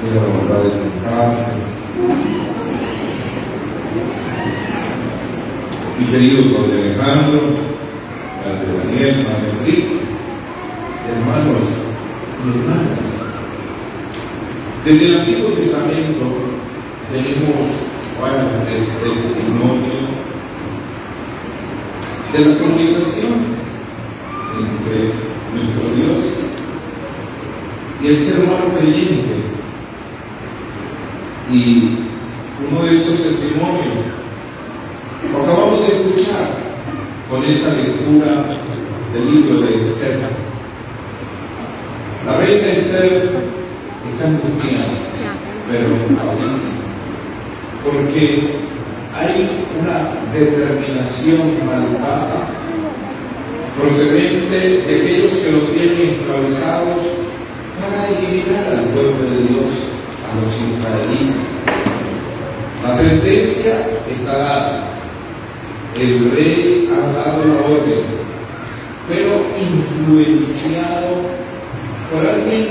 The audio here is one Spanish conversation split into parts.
tiene la bondad de sentarse. Mi querido Padre Alejandro, Padre Daniel, Padre Enrique, hermanos y hermanas, desde el Antiguo Testamento tenemos fuentes de testimonio de la comunicación entre nuestro Dios y el ser humano creyente. Y uno de esos testimonios lo acabamos de escuchar con esa lectura del libro de Esther. La reina Esther está angustiada, pero feliz, porque hay una determinación malvada procedente de aquellos que los tienen esclavizados para eliminar al pueblo de Dios, a los israelitas. La sentencia está dada. El rey ha dado la orden, pero influenciado por alguien,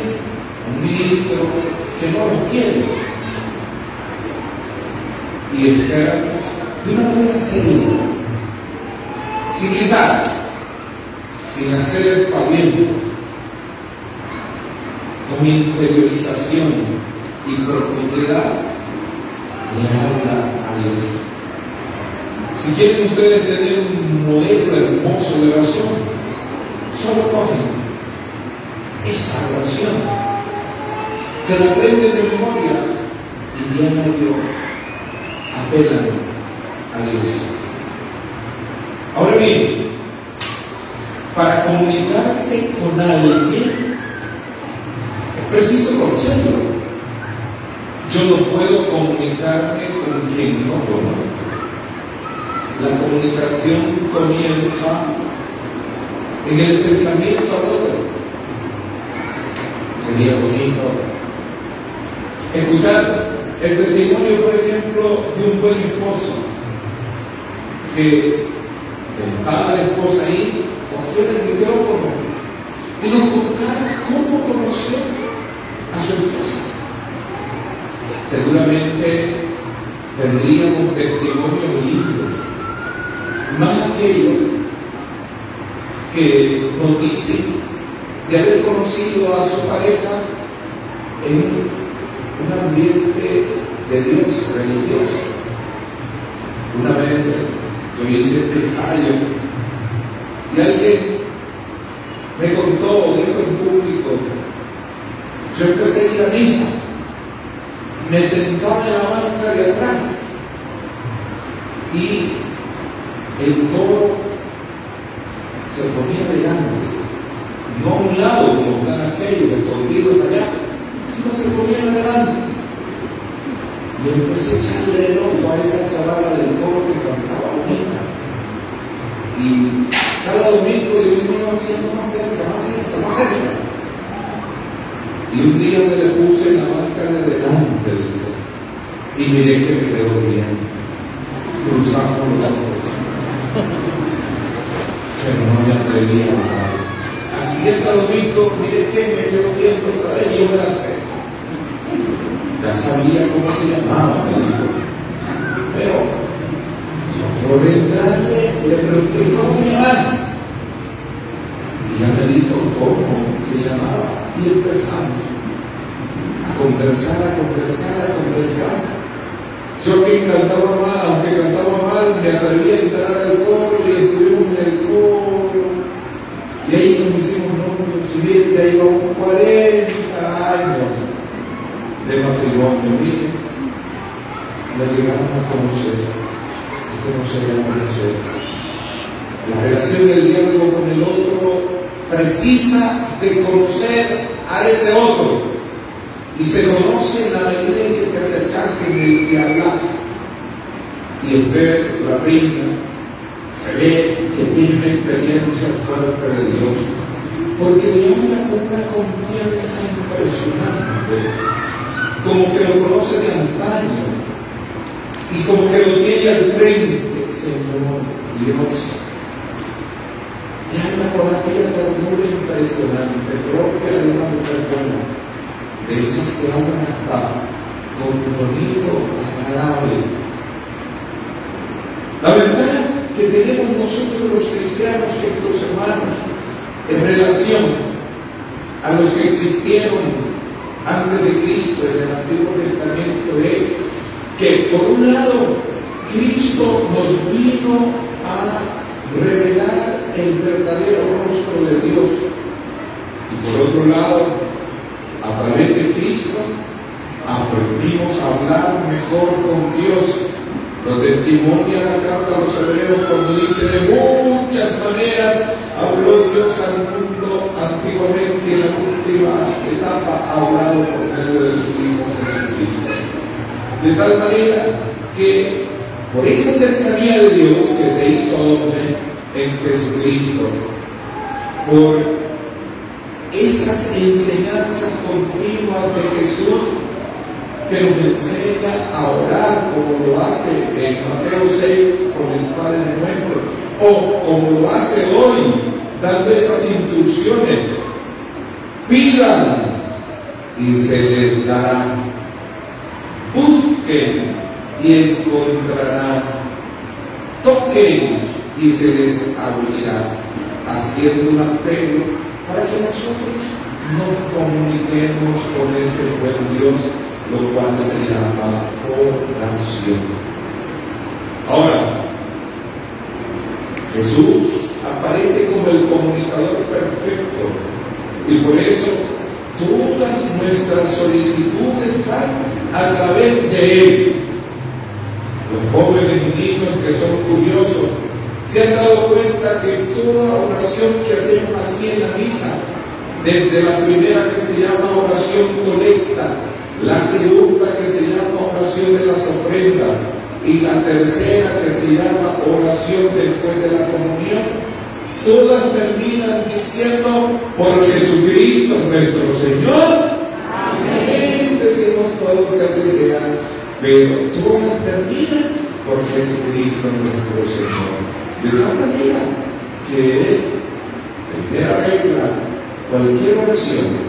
un ministro que no lo quiere. Y espera de una manera seria, sin gritar, sin hacer el paviento, con interiorización y profundidad, le habla a Dios. Si quieren ustedes tener un modelo hermoso de oración, solo cogen esa oración, se la aprenden de memoria y diario apelan a Dios. Ahora bien, para comunicarse con alguien, es preciso conocerlo. Yo no puedo comunicarme con quien no conozco. La comunicación comienza en el acercamiento al otro. Sería bonito escuchar el testimonio, por ejemplo, de un buen esposo que sentaba a la esposa ahí, cogiera el micrófono y nos contara cómo conoció a su esposa. Seguramente tendríamos testimonios lindos, más aquellos que nos de haber conocido a su pareja en un ambiente de Dios religioso. Una vez yo hice este ensayo y alguien me contó, dijo en público, yo empecé a ir a misa, me sentaba en la banca de atrás y el coro se ponía delante, no a un lado como están aquellos escondidos allá, sino se ponía delante. Y empecé a echarle el ojo a esa chavala del coro que cantaba bonita. Y cada domingo yo me iba haciendo más cerca, más cerca, más cerca. Y un día me le puse en la banca de Y miré que me quedó bien. Cruzamos los ojos. Pero no me atrevía a hablar. Al siguiente domingo, mire que me quedó viendo otra vez y yo me lancé. Ya sabía cómo se llamaba, me dijo. Pero por entrarle le pregunté cómo te llamas. Y ya me dijo cómo se llamaba. Y empezamos a conversar, a conversar, a conversar. Yo que cantaba mal, aunque cantaba mal, me atreví a entrar al coro y estuvimos en el coro. Y ahí nos hicimos novios y miren, ya llevamos 40 años de matrimonio. Miren, lo llegamos a conocer, a conocer y a conocer. La relación del diálogo con el otro precisa de conocer a ese otro. Y se conoce la medida en que te acercas en el que hablas. Y el ver la reina se ve que tiene una experiencia fuerte de Dios, porque le habla con una confianza impresionante, como que lo conoce de antaño y como que lo tiene al frente, Señor Dios. Le habla con aquella ternura impresionante, propia de una mujer buena. de esas que hablan hasta con sonido agradable. La verdad que tenemos nosotros los cristianos, los hermanos, en relación a los que existieron antes de Cristo en el Antiguo Testamento es que por un lado Cristo nos vino a revelar el verdadero rostro de Dios y por otro lado a través de Cristo aprendimos a hablar mejor con Dios. Lo testimonia la carta a los hebreos cuando dice de muchas maneras habló Dios al mundo antiguamente y en la última etapa ha hablado por medio de su Hijo. De tal manera que por esa cercanía de Dios que se hizo hombre en Jesucristo, por esas enseñanzas continuas de Jesús, que nos enseña a orar como lo hace en Mateo 6 con el Padre nuestro, o como lo hace hoy, dando esas instrucciones. Pidan y se les dará. Busquen y encontrarán. Toquen y se les abrirá. Haciendo un apelo para que nosotros nos comuniquemos con ese buen Dios lo cual se llama oración. Ahora, Jesús aparece como el comunicador perfecto y por eso nuestras solicitudes van a través de Él. Los jóvenes y niños que son curiosos se han dado cuenta que toda oración que hacemos aquí en la misa, desde la primera que se llama oración colecta, la segunda que se llama oración de las ofrendas y la tercera que se llama oración después de la comunión, todas terminan diciendo por Jesucristo nuestro Señor. Todos así sea, pero todas terminan por Jesucristo nuestro Señor. De tal manera que, primera regla, cualquier oración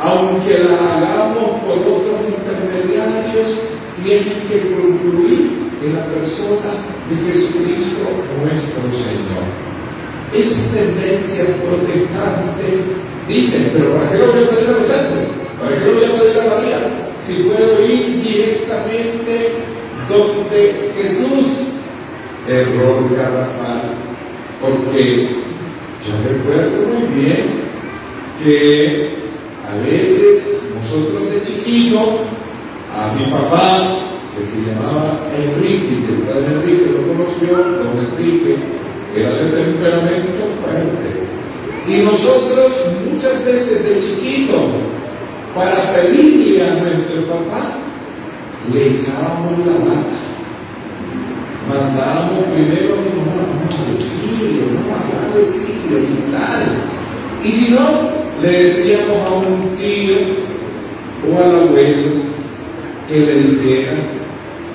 aunque la hagamos por otros intermediarios, tiene que concluir en la persona de Jesucristo nuestro Señor. Esas tendencias protestantes dicen, pero ¿para qué lo voy a pedir a? ¿Para qué lo voy a pedir a María? Si puedo ir directamente donde Jesús, error garrafal, porque yo recuerdo muy bien que a veces nosotros de chiquito, a mi papá, que se llamaba Enrique, que el padre Enrique lo conoció, don Enrique, era de temperamento fuerte. Y nosotros muchas veces de chiquito, para pedirle a nuestro papá, le echábamos la mano. Mandábamos primero a mamá, vamos a decirlo, vamos a decirlo y tal. Y si no, le decíamos a un tío o al abuelo que le dijera.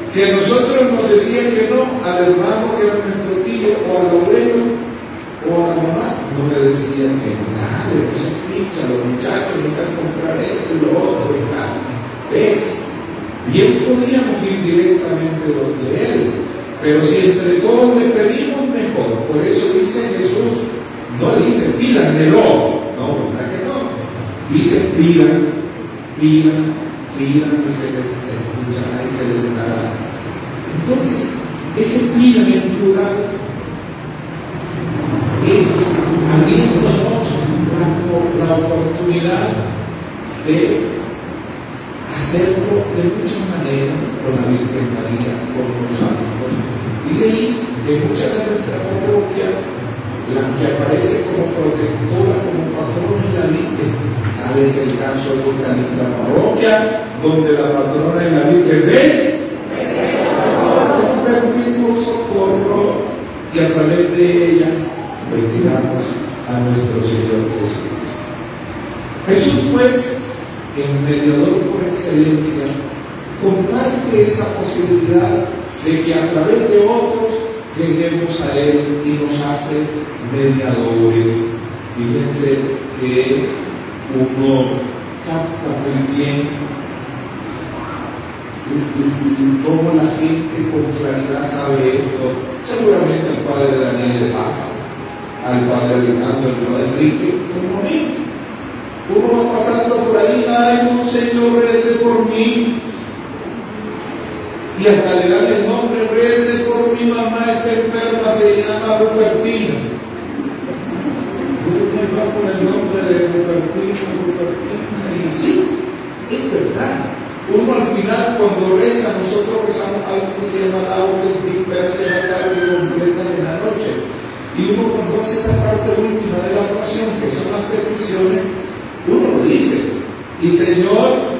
Si a nosotros nos decían que no, al hermano que era nuestro tío o al abuelo o a la mamá, no le decían que no, los muchachos a comprar esto y lo otro y tal. ¿Ves? Bien podíamos ir directamente donde él, pero si entre todos le pedimos mejor, por eso dice Jesús, no dice pídanmelo, no, ¿verdad que no? Dice, pidan, pidan, pidan y se les escuchará y se les dará. Entonces, ese pidan en plural es la oportunidad de hacerlo de muchas maneras con la Virgen María, con los santos. Y de ahí, de muchas de nuestras parroquias, la que aparece como protectora, como patrona de la Virgen. Tal es el caso de esta linda parroquia, donde la patrona es la Virgen de perpetuo socorro y a través de ella bendigamos a nuestro Señor Jesucristo. Jesús, pues, el mediador por excelencia, comparte esa posibilidad de que a través de otros lleguemos a Él y nos hace mediadores. Fíjense que uno capta muy bien y, cómo la gente con claridad sabe esto. Seguramente al padre Daniel le pasa, al padre Alejandro, al padre Enrique, como a mí. Uno va pasando por ahí, ay, no, Señor, rece por mí. Y hasta le dan el nombre, rece por mi mamá, está enferma, se llama Rupertina. Yo me va con el nombre de Rupertina, Rupertina, y sí, es verdad. Uno al final, cuando reza, nosotros rezamos algo que se llama la orden dispersa en la tarde completa de la noche. Y uno cuando hace esa parte última de la oración, que son las peticiones, uno dice, y Señor,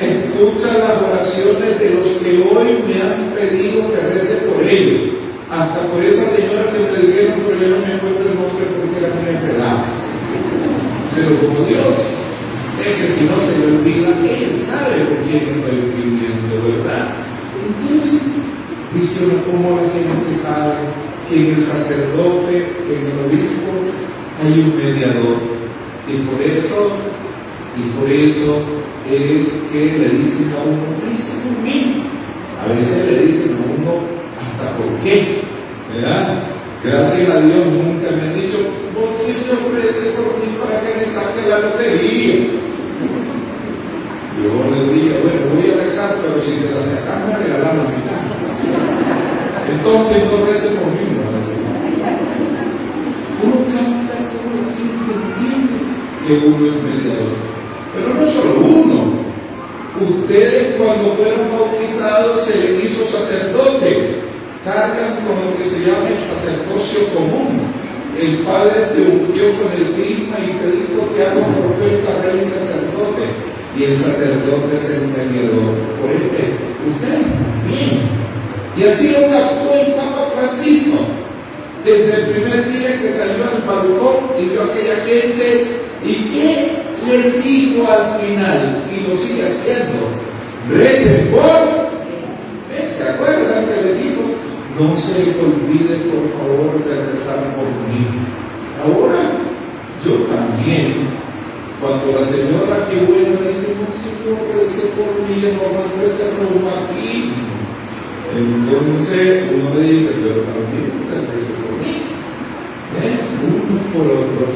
escucha las oraciones de los que hoy me han pedido que rece por ellos. Hasta por esa señora que me dijeron, pero yo no me acuerdo el nombre porque era muy enredada. Pero como Dios ese si no se le olvida, él sabe por quién estoy pidiendo, ¿verdad? Entonces, dice uno cómo la gente sabe que en el sacerdote, en el obispo, hay un mediador. Y por eso, y por eso es que le dicen a uno, mí. A veces le dicen a uno, hasta por qué, ¿verdad? Gracias a Dios nunca me han dicho, Señor, ofrece por mí para que me saque la lotería. Yo les dije, bueno, voy a rezar, pero si te la sacas me regalas la mitad. Entonces no recen por mí, no Uno canta como la gente entiende que uno es mediador. Pero no solo uno. Ustedes cuando fueron bautizados se les hizo sacerdote. Cargan con lo que se llama el común. El Padre te ungió con el clima y te dijo que hago profeta, rey y sacerdote y el sacerdote es el mediador. Por ende, ustedes también. Y así lo captó el Papa Francisco. Desde el primer día que salió al balcón y vio a aquella gente, ¿y qué les dijo al final? Y lo sigue haciendo. Recen. ¿Se acuerdan que le dijo? No se olvide, por favor, de rezar por mí. Ahora, yo también cuando la señora que buena me dice, no señor, rece por mí, no este reumatismo. Entonces uno le dice, pero también usted rece por mí. ¿Ves? Unos por otros.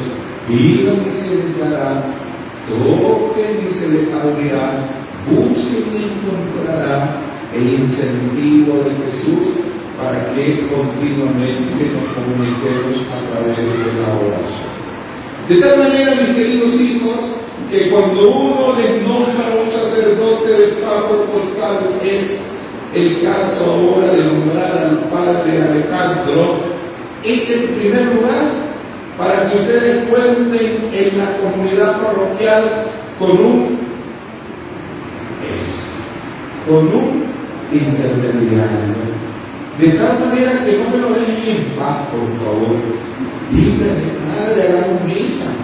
Pidan y se les dará. Toquen y se les abrirá. Busquen y encontrará el incentivo de Jesús para que continuamente nos comuniquemos a través de la oración. De tal manera, mis queridos hijos, que cuando uno les nombra un sacerdote de Pablo tal es el caso ahora de nombrar al padre Alejandro, es en primer lugar para que ustedes cuenten en la comunidad parroquial con un con un intermediario. De tal manera que no me lo dejen en paz, por favor Dígame, Padre, hagamos misa.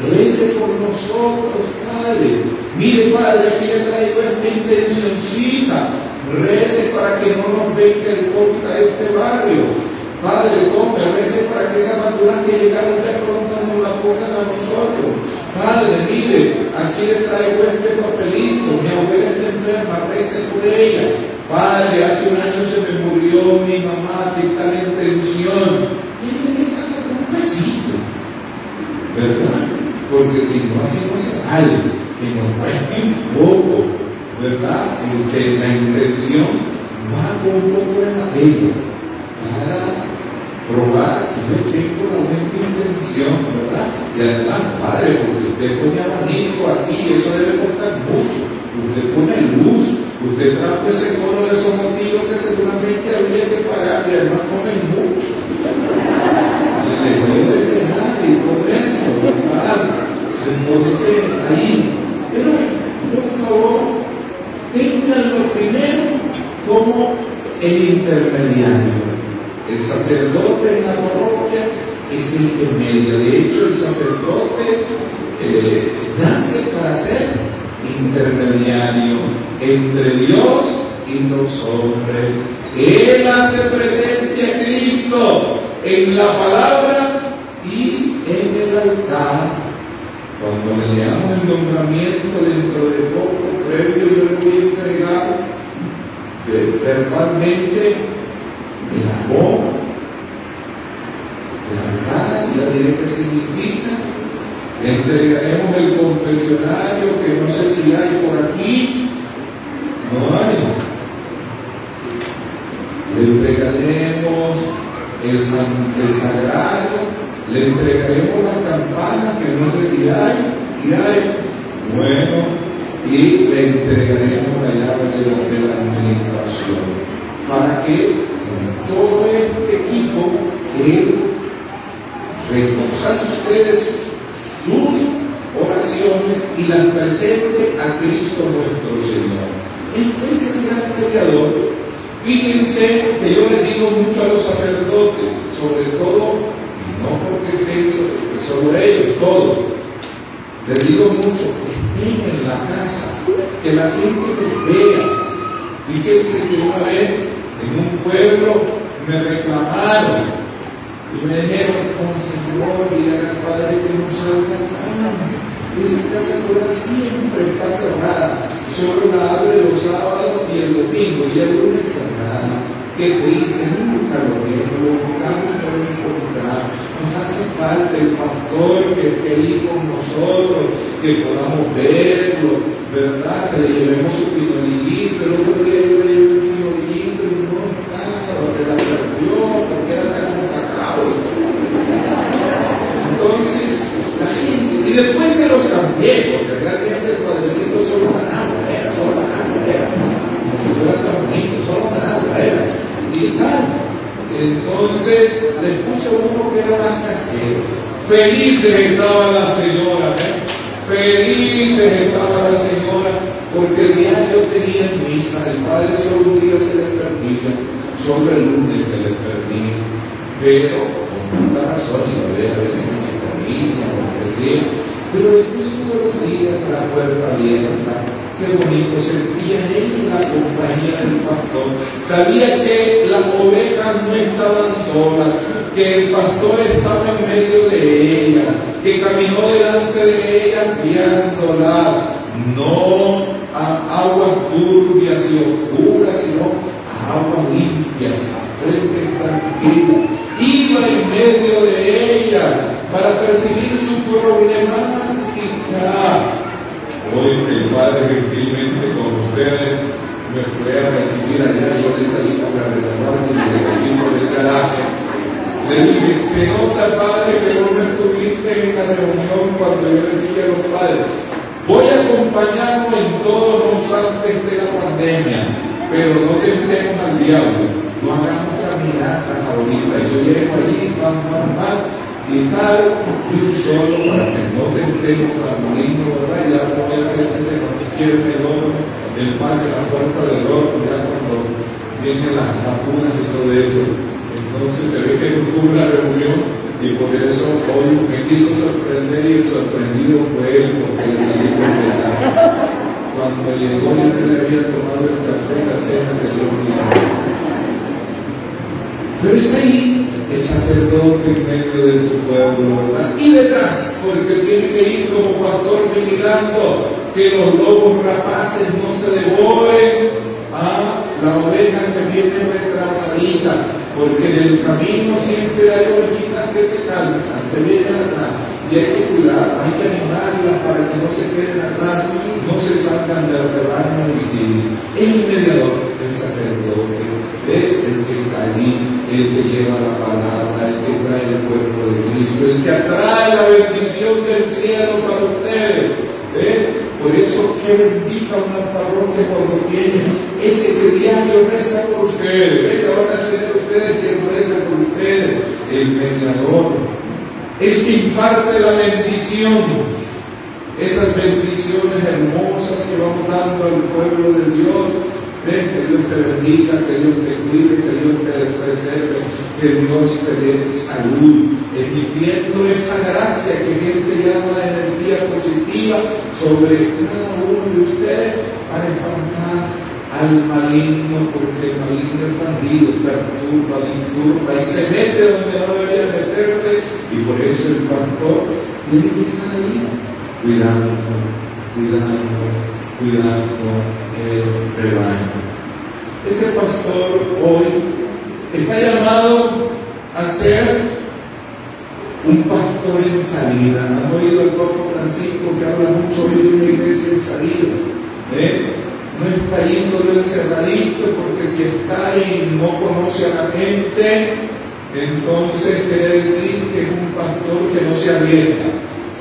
Rece por nosotros, Padre. Mire, Padre, aquí le traigo esta intencioncita. Rece para que no nos venga el COVID a este barrio. Padre, tome, rece para que esa maduras que llegaron de pronto nos la pongan a nosotros. Padre, mire, aquí le traigo este papelito. Mi abuela está enferma, rece por ella. Padre, hace un año se me murió mi mamá, que está en intención ¿verdad? Porque si no hacemos algo que nos cueste un poco, ¿verdad? En la intención va con un poco de materia para probar que yo tengo la buena intención, ¿verdad? Y además, padre, porque usted pone abanico aquí, eso debe costar mucho. Usted pone luz, usted trajo ese coro de motivos que seguramente habría que pagar y además comen mucho. Y le puede cenar y comer entonces, ahí, pero por favor, lo primero como el intermediario. El sacerdote en la parroquia es el intermedio. De hecho, el sacerdote eh, nace para ser intermediario entre Dios y los hombres. Él hace presente a Cristo en la palabra y en el altar Cuando le leamos el nombramiento dentro de poco, previo, yo le voy a entregar verbalmente el amor, la verdad, ya diré qué significa. Entregaremos el confesionario que no sé si hay por aquí. No hay. Le entregaremos el, el sagrario, le entregaremos las campanas que no sé si hay, si hay. Bueno, y le entregaremos la llave de la, administración para que con todo este equipo él recoja ustedes sus oraciones y las presente a Cristo nuestro Señor. Este es el gran mediador. Fíjense que yo les digo mucho a los sacerdotes, sobre todo, y no porque estén solo ellos, todos, les digo mucho, en la casa, que la gente los vea. Fíjense que una vez en un pueblo me reclamaron y me dijeron, con Señor, y al Padre que nos salga Esa casa rural siempre está cerrada, solo la abre los sábados y el domingo, y el lunes cerrada. Qué triste, nunca lo veo, lo buscamos por encontrar. Nos hace falta el pastor que esté ahí con nosotros, que podamos verlo, ¿verdad? Que le llevemos su pinolillito, el otro día yo le llevé un pinolillito y no estaba, se la perdió porque era tan cacao. Entonces, la gente, y después cambié, porque realmente el padrecito solo managua era, solo managua era, no era tan bonito, solo managua era, y tal. Entonces, le puse uno que era más casero. Felices estaba la señora, ¿eh? Felices estaba la señora porque el diario tenía misa, el padre solo un día se le perdía, solo el lunes se le perdía, pero con mucha razón iba a veces a su familia, lo que sea, pero después todos los días la puerta abierta, qué bonito, sentía en la compañía del pastor, sabía que las ovejas no estaban solas, que el pastor estaba en medio de ella, que caminó delante de ella guiándolas, no a aguas turbias y oscuras, sino a aguas limpias, a frente tranquila. Iba en medio de ella para percibir problemática. Hoy el Padre gentilmente con ustedes me fue a recibir allá, yo le salí con la retaguardia y le por el carácter le dije, se nota, padre, que no me estuviste en la reunión cuando yo le dije a los padres. Voy a acompañarnos en todos los antes de la pandemia, pero no tendremos al diablo. No hagamos caminatas ahorita. Yo llego allí, pan, pan, pan, y tal, y solo para que no tentemos al maligno, ¿verdad? Ya no voy a hacer que se izquierda el horno, el pan de la puerta del horno, ya cuando vienen las vacunas y todo eso. Entonces se ve que no tuvo una reunión y por eso hoy me quiso sorprender y el sorprendido fue él porque le salí completa. Cuando llegó no le había tomado el café la cena que yo Pero está ahí el sacerdote en medio de su pueblo, ¿verdad? Y detrás, porque tiene que ir como pastor vigilando que los lobos rapaces no se devoren a la oveja que viene retrasadita porque en el camino siempre hay ovejitas que se cansan, que vienen atrás, y hay que cuidar, hay que animarlas para que no se queden atrás, no se salgan del rebaño y siguen. El mediador, el sacerdote, es el que está allí, el que lleva la palabra, el que trae el cuerpo de Cristo, el que atrae la bendición del cielo para ustedes. Por eso, qué bendita una parroquia cuando tiene ese que diario reza por ustedes. Venga, van a tener ustedes que reza por ustedes, el mediador, el que imparte la bendición. Esas bendiciones hermosas que vamos dando al pueblo de Dios, que Dios te bendiga, que Dios te cuide, que Dios te preserve, que Dios te dé salud, emitiendo esa gracia que gente llama energía positiva sobre cada uno de ustedes para espantar al maligno, porque el maligno es bandido, perturba, disturba y se mete donde no debería meterse, y por eso el pastor tiene que estar ahí cuidando, cuidando, cuidando el rebaño. Ese pastor hoy está llamado a ser un pastor en salida. Han oído al Papa Francisco que habla mucho de una iglesia en salida. ¿eh? No está ahí solo encerradito, porque si está ahí y no conoce a la gente, entonces quiere decir que es un pastor que no se arriesga.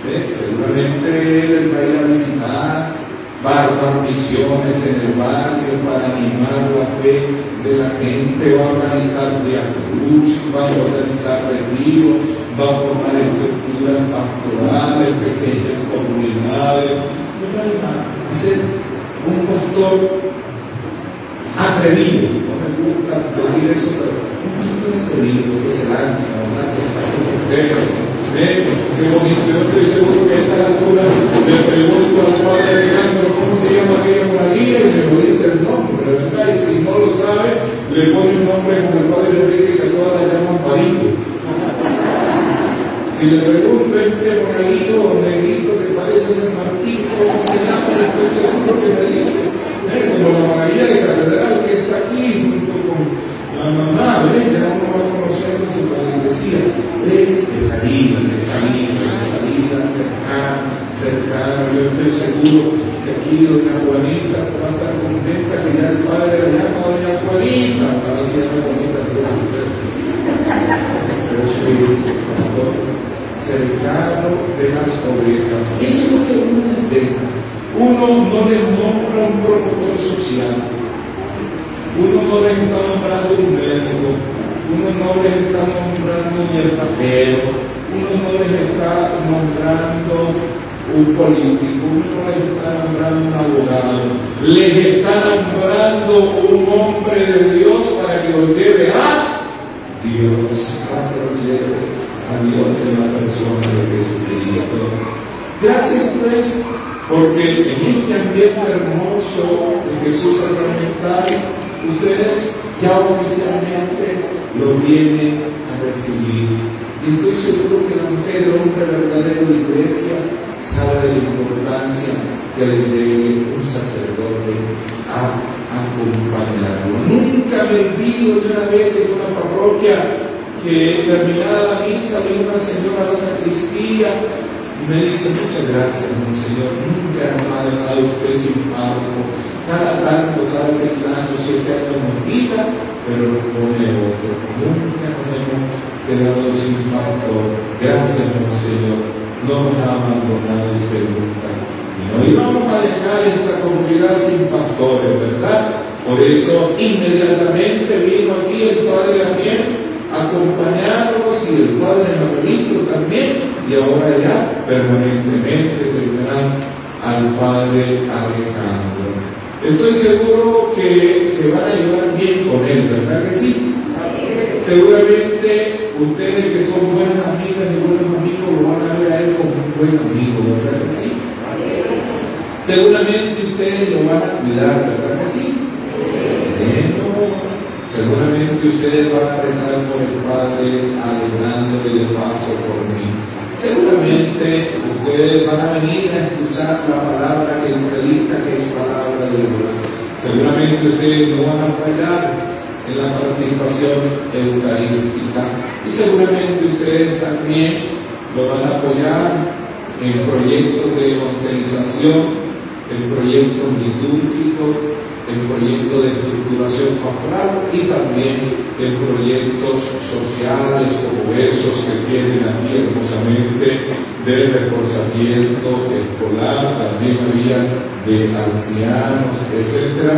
¿eh? Seguramente él va a ir a visitar, dar misiones en el barrio para animar la fe de la gente, va a organizar cruz, va a organizar retiros, va a formar estructuras pastorales, pequeñas comunidades, va a ser un pastor atrevido, no me gusta decir eso, pero un pastor atrevido que se lanza, ¿verdad? Que qué bonito, yo estoy seguro que a esta altura le pregunto al padre Alejandro cómo se llama aquella moradilla y me lo dice el nombre, ¿verdad? Y si no lo sabe, le pone un nombre como el padre Enrique que todas la llaman Parito. Si le pregunto a este moradillo o negrito que parece San Martín, ¿cómo se llama? Estoy seguro que me dice, como la moradilla de catedral que está aquí junto con la mamá, ¿ves? Ya uno va conociendo su decía, es de salida, seguro que aquí doña Juanita va a estar contenta que ya el padre la llama doña Juanita, para decir a Juanita Pero soy ese pastor cercano de las ovejas. Eso es lo que uno les deja. Uno no les nombra un promotor social. Uno no les está nombrando un médico uno no les está nombrando ni el papel, uno no les está nombrando un político, no les está nombrando un abogado, les está nombrando un hombre de Dios para que lo lleve a Dios, para que lo lleve a Dios en la persona de Jesucristo. Gracias pues, porque en este ambiente hermoso de Jesús sacramental, ustedes ya oficialmente lo viene a recibir. Y estoy seguro que la mujer, el hombre verdadero de iglesia, sabe de la importancia que le llegue un sacerdote a acompañarlo. Nunca me olvido de una vez en una parroquia que terminada la misa vino una señora a la sacristía y me dice muchas gracias, Monseñor, nunca ha dejado usted sin pago. Cada tanto, cada seis años, siete años nos quita pero nos pone otro. Nunca nos hemos quedado sin factor. Gracias, Señor. No nos ha abandonado usted nunca. Y no íbamos a dejar esta comunidad sin pastores, ¿verdad? Por eso inmediatamente vino aquí el Padre también acompañarnos y el Padre Manuelito también. Y ahora ya permanentemente tendrán al Padre Alejandro. Estoy seguro que se van a llevar bien con él, ¿verdad que sí? Seguramente ustedes que son buenas amigas y buenos amigos lo van a ver a él como un buen ¿verdad que sí? Seguramente ustedes lo van a cuidar, ¿verdad que sí? seguramente ustedes van a rezar por el Padre Alejandro y de paso por mí. Seguramente ustedes van a venir a escuchar la palabra que predica, que es palabra de Dios. Seguramente ustedes no van a fallar en la participación eucarística y seguramente ustedes también lo van a apoyar en proyectos de evangelización, en proyectos litúrgicos, en proyectos de estructuración pastoral y también en proyectos sociales como esos que tienen aquí hermosamente de reforzamiento escolar, también había de ancianos, etc.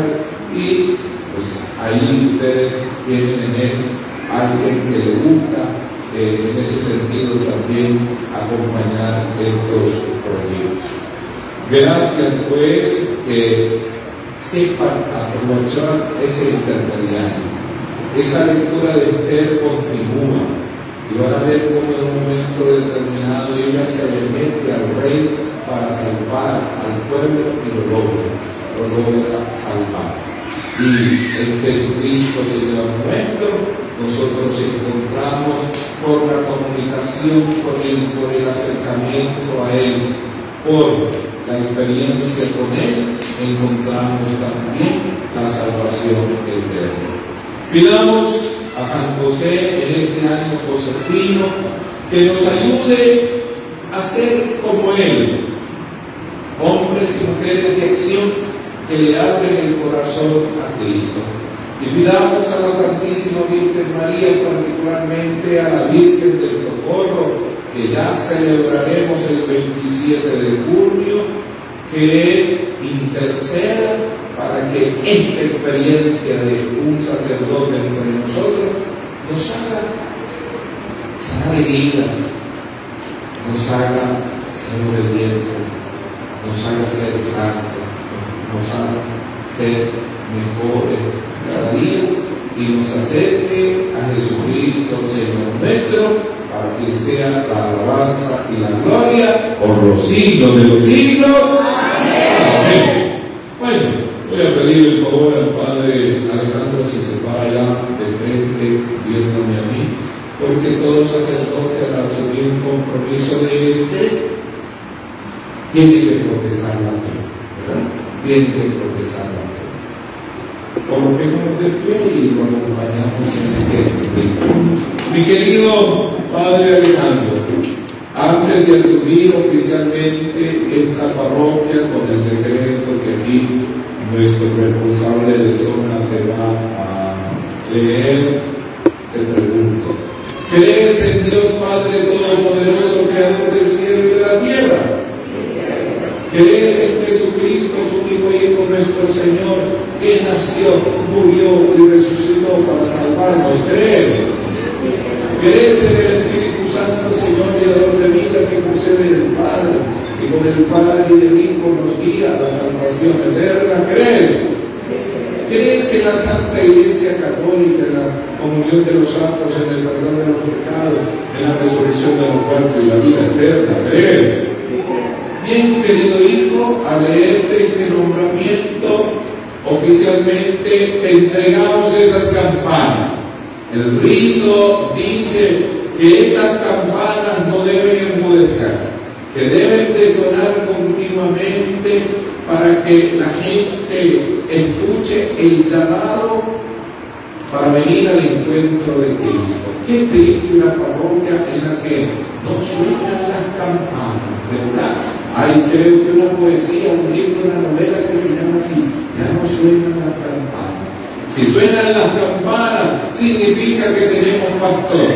Y pues ahí ustedes tienen en él alguien que le gusta eh, en ese sentido también acompañar estos proyectos. Gracias pues que sepan aprovechar ese intermediario. Esa lectura de Esther continúa y van a ver cómo en un momento determinado ella se mete al rey para salvar al pueblo y lo logra, lo logra salvar. Y en Jesucristo, Señor nuestro, nosotros por la comunicación con Él, por el acercamiento a Él, por la experiencia con Él, encontramos también la salvación eterna. Pidamos a San José en este año josefino que nos ayude a ser como Él, hombres y mujeres de acción que le abren el corazón a Cristo. Y pidamos a la Santísima Virgen María, particularmente a la Virgen del Socorro, que ya celebraremos el 27 de junio, que interceda para que esta experiencia de un sacerdote entre nosotros nos haga sanar heridas, nos haga ser obedientes, nos haga ser santos, nos haga ser mejores cada día y nos acerque a Jesucristo, Señor nuestro, para que sea la alabanza y la gloria por los siglos de los siglos. Amén. Bueno, voy a pedir el favor al Padre Alejandro si se para allá de frente viéndome a mí, porque todo sacerdote al asumir un compromiso de este tiene que profesar la fe, ¿verdad? Tiene que profesar la fe. Coloquémonos de fe y lo acompañamos en este Mi querido Padre Alejandro, antes de asumir oficialmente esta parroquia con el decreto que aquí nuestro responsable de zona te va a leer, te pregunto, ¿crees en Dios Padre Todopoderoso, Creador del cielo y de la tierra? ¿Crees en Jesucristo, su único Hijo, nuestro Señor, que nació, murió y resucitó para salvarnos? ¿Crees? ¿Crees en el Espíritu Santo, Señor Ador de vida que procede del Padre, y con el Padre y el Hijo nos guía a la salvación eterna? ¿Crees? ¿Crees en la Santa Iglesia Católica, en la comunión de los santos, en el perdón de los pecados, en la resurrección de los muertos y la vida eterna? ¿Crees? Bien, querido hijo, al leerte este nombramiento, oficialmente te entregamos esas campanas el rito dice que esas campanas no deben enmudecer, que deben de sonar continuamente para que la gente escuche el llamado para venir al encuentro de Cristo. Qué triste una parroquia en la que no suenan las campanas, ¿verdad? Hay creo que una poesía, un libro, una novela que se llama así, ya no suenan las campanas. Si suenan las campanas, significa que tenemos pastor,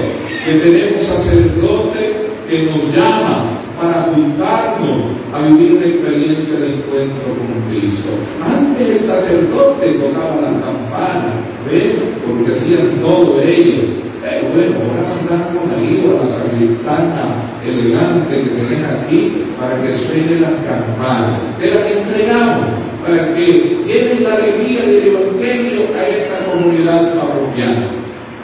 que tenemos sacerdote que nos llama para juntarnos a vivir una experiencia de encuentro con Cristo. Antes el sacerdote tocaba las campanas, ¿ven? Porque hacían todo ello. Pero bueno, ahora ahí a la sacristana elegante que tenés aquí para que suenen las campanas. Te las entregamos para que lleven la alegría del Evangelio a esta comunidad parroquial.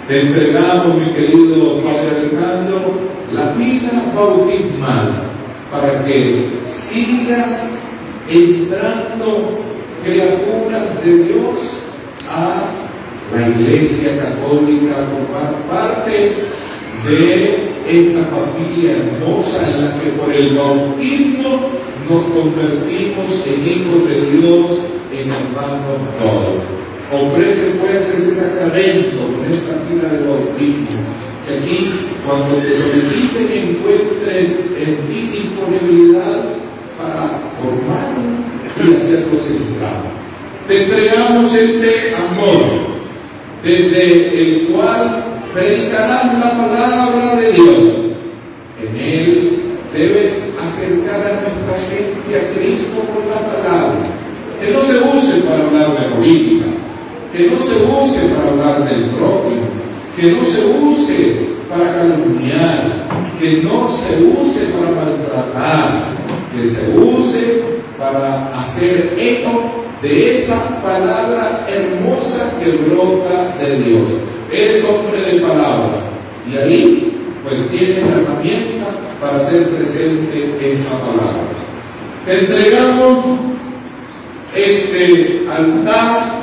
Te entregamos, mi querido Padre Alejandro, la vida bautismal para que sigas entrando criaturas de Dios a la Iglesia Católica, formar parte de esta familia hermosa en la que por el bautismo nos convertimos en hijos de Dios, en hermanos todos. Ofrece pues ese sacramento con esta fila de bautismo, que aquí cuando te soliciten encuentren en ti disponibilidad para formar y hacerlos entrar. Te entregamos este amor, desde el cual predicarás la palabra de Dios. En él debes acercar a nuestra gente a Cristo por la palabra. Que no se use para hablar de política, que no se use para hablar del prójimo, que no se use para calumniar, que no se use para maltratar, que se use para hacer eco de esa palabra hermosa que brota de Dios. Eres hombre de palabra y ahí pues tienes la herramienta para hacer presente esa palabra. Te entregamos este altar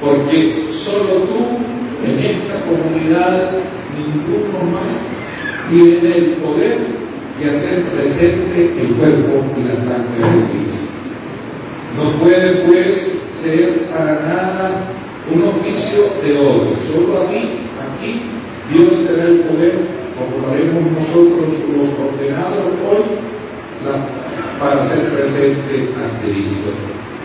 porque solo tú en esta comunidad, ninguno más tiene el poder y hacer presente el cuerpo y la sangre de Cristo. No puede pues ser para nada un oficio de oro. Solo aquí, aquí, Dios te da el poder, haremos nosotros los ordenados hoy, para hacer presente a Cristo.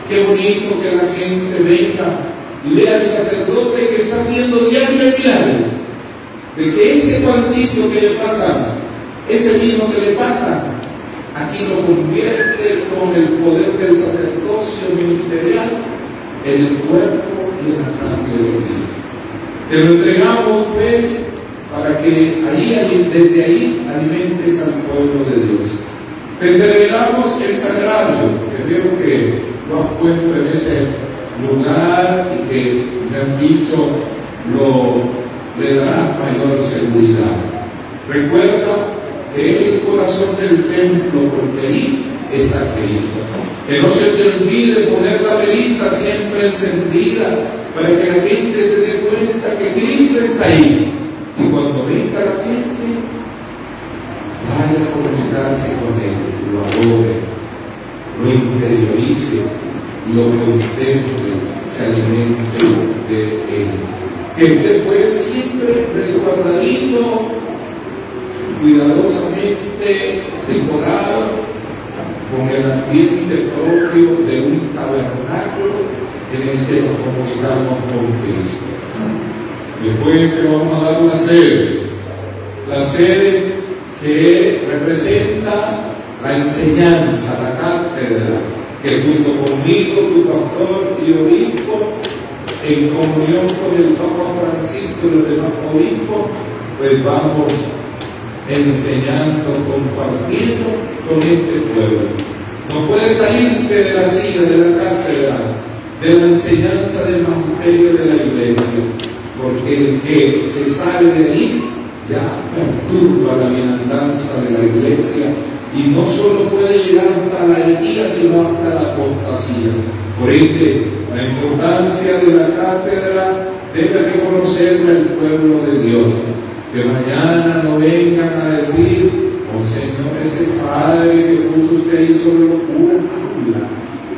Qué bonito que la gente venga y vea al sacerdote que está haciendo diario el milagro. De que ese pancito que le pasa, ese vino que le pasa, aquí lo convierte con el poder del sacerdocio ministerial en el cuerpo y en la sangre de Cristo. Te lo entregamos, pues, para que ahí, desde ahí alimentes al pueblo de Dios. Te entregamos el sagrario, que veo que lo has puesto en ese lugar y que me has dicho lo le dará mayor seguridad. Recuerda es el corazón del templo porque ahí está Cristo. Que no se te olvide poner la velita siempre encendida para que la gente se dé cuenta que Cristo está ahí. Y cuando venga la gente, vaya a comunicarse con Él, lo adore, lo interiorice, lo contemple, se alimente de Él. Que usted puede siempre resguardadito, cuidadosamente decorado, con el ambiente propio de un tabernáculo en el que nos comunicamos con Cristo. Después te vamos a dar una sede, la sede que representa la enseñanza, la cátedra, que junto conmigo, tu pastor y obispo, en comunión con el Papa Francisco y los demás obispos, pues vamos enseñando, compartiendo con este pueblo. No puedes salirte de la silla, de la cátedra, de la enseñanza del magisterio de la iglesia, porque el que se sale de ahí ya perturba la bienandanza de la iglesia y no solo puede llegar hasta la herejía, sino hasta la apostasía. Por ende, la importancia de la cátedra debe reconocerla el pueblo de Dios. Que mañana no vengan a decir, oh Señor, ese Padre que puso usted ahí sobre locura, habla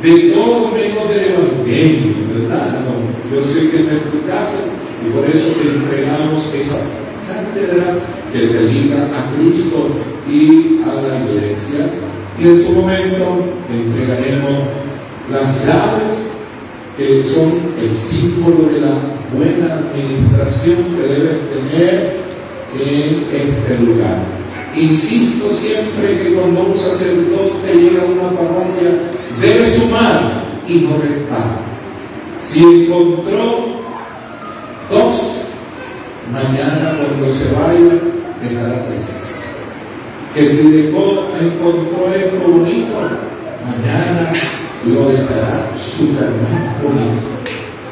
de todo menos del Evangelio, ¿verdad? No, yo sé que no es tu caso y por eso te entregamos esa cátedra que te a Cristo y a la iglesia. Y en su momento entregaremos las llaves que son el símbolo de la buena administración que deben tener en este lugar. Insisto siempre que cuando un sacerdote llega a una parroquia, debe sumar y no restar. Si encontró dos, mañana cuando se vaya, dejará tres. Que si dejó, encontró esto bonito, mañana lo dejará súper más bonito.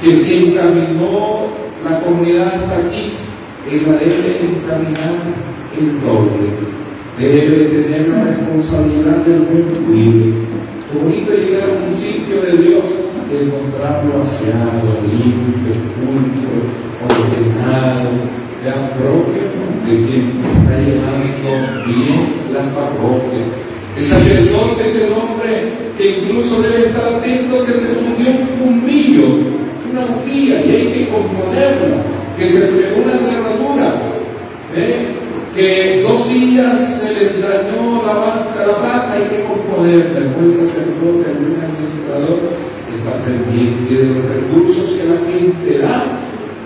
Que si encaminó la comunidad hasta aquí, él la debe encaminar el doble. Debe tener la responsabilidad del buen cuidado. Qué bonito llegar a un sitio de Dios y encontrarlo aseado, limpio, pulcro, ordenado, ya propio de quien está llevando bien la parroquia. El sacerdote es el hombre que incluso debe estar atento que se fundió un pumbillo, una bujía, y hay que componerla, que se fregó una cerradura, ¿eh? que dos sillas se les dañó la pata, la pata, hay que componerla. El buen sacerdote, el buen administrador, está pendiente de los recursos que la gente da,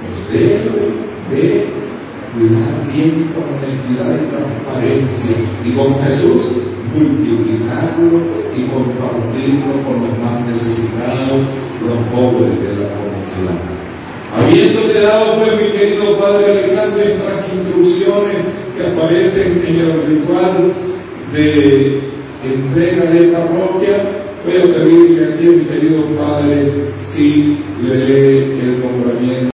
los debe de cuidar bien con honestidad y transparencia. Y con Jesús multiplicarlo y compartirlo con los más necesitados, los pobres de la comunidad. Habiéndote dado, pues, mi querido Padre Alejandro, estas instrucciones que aparecen en el ritual de entrega de parroquia, voy a pedirle aquí, mi querido Padre, si le lee el nombramiento.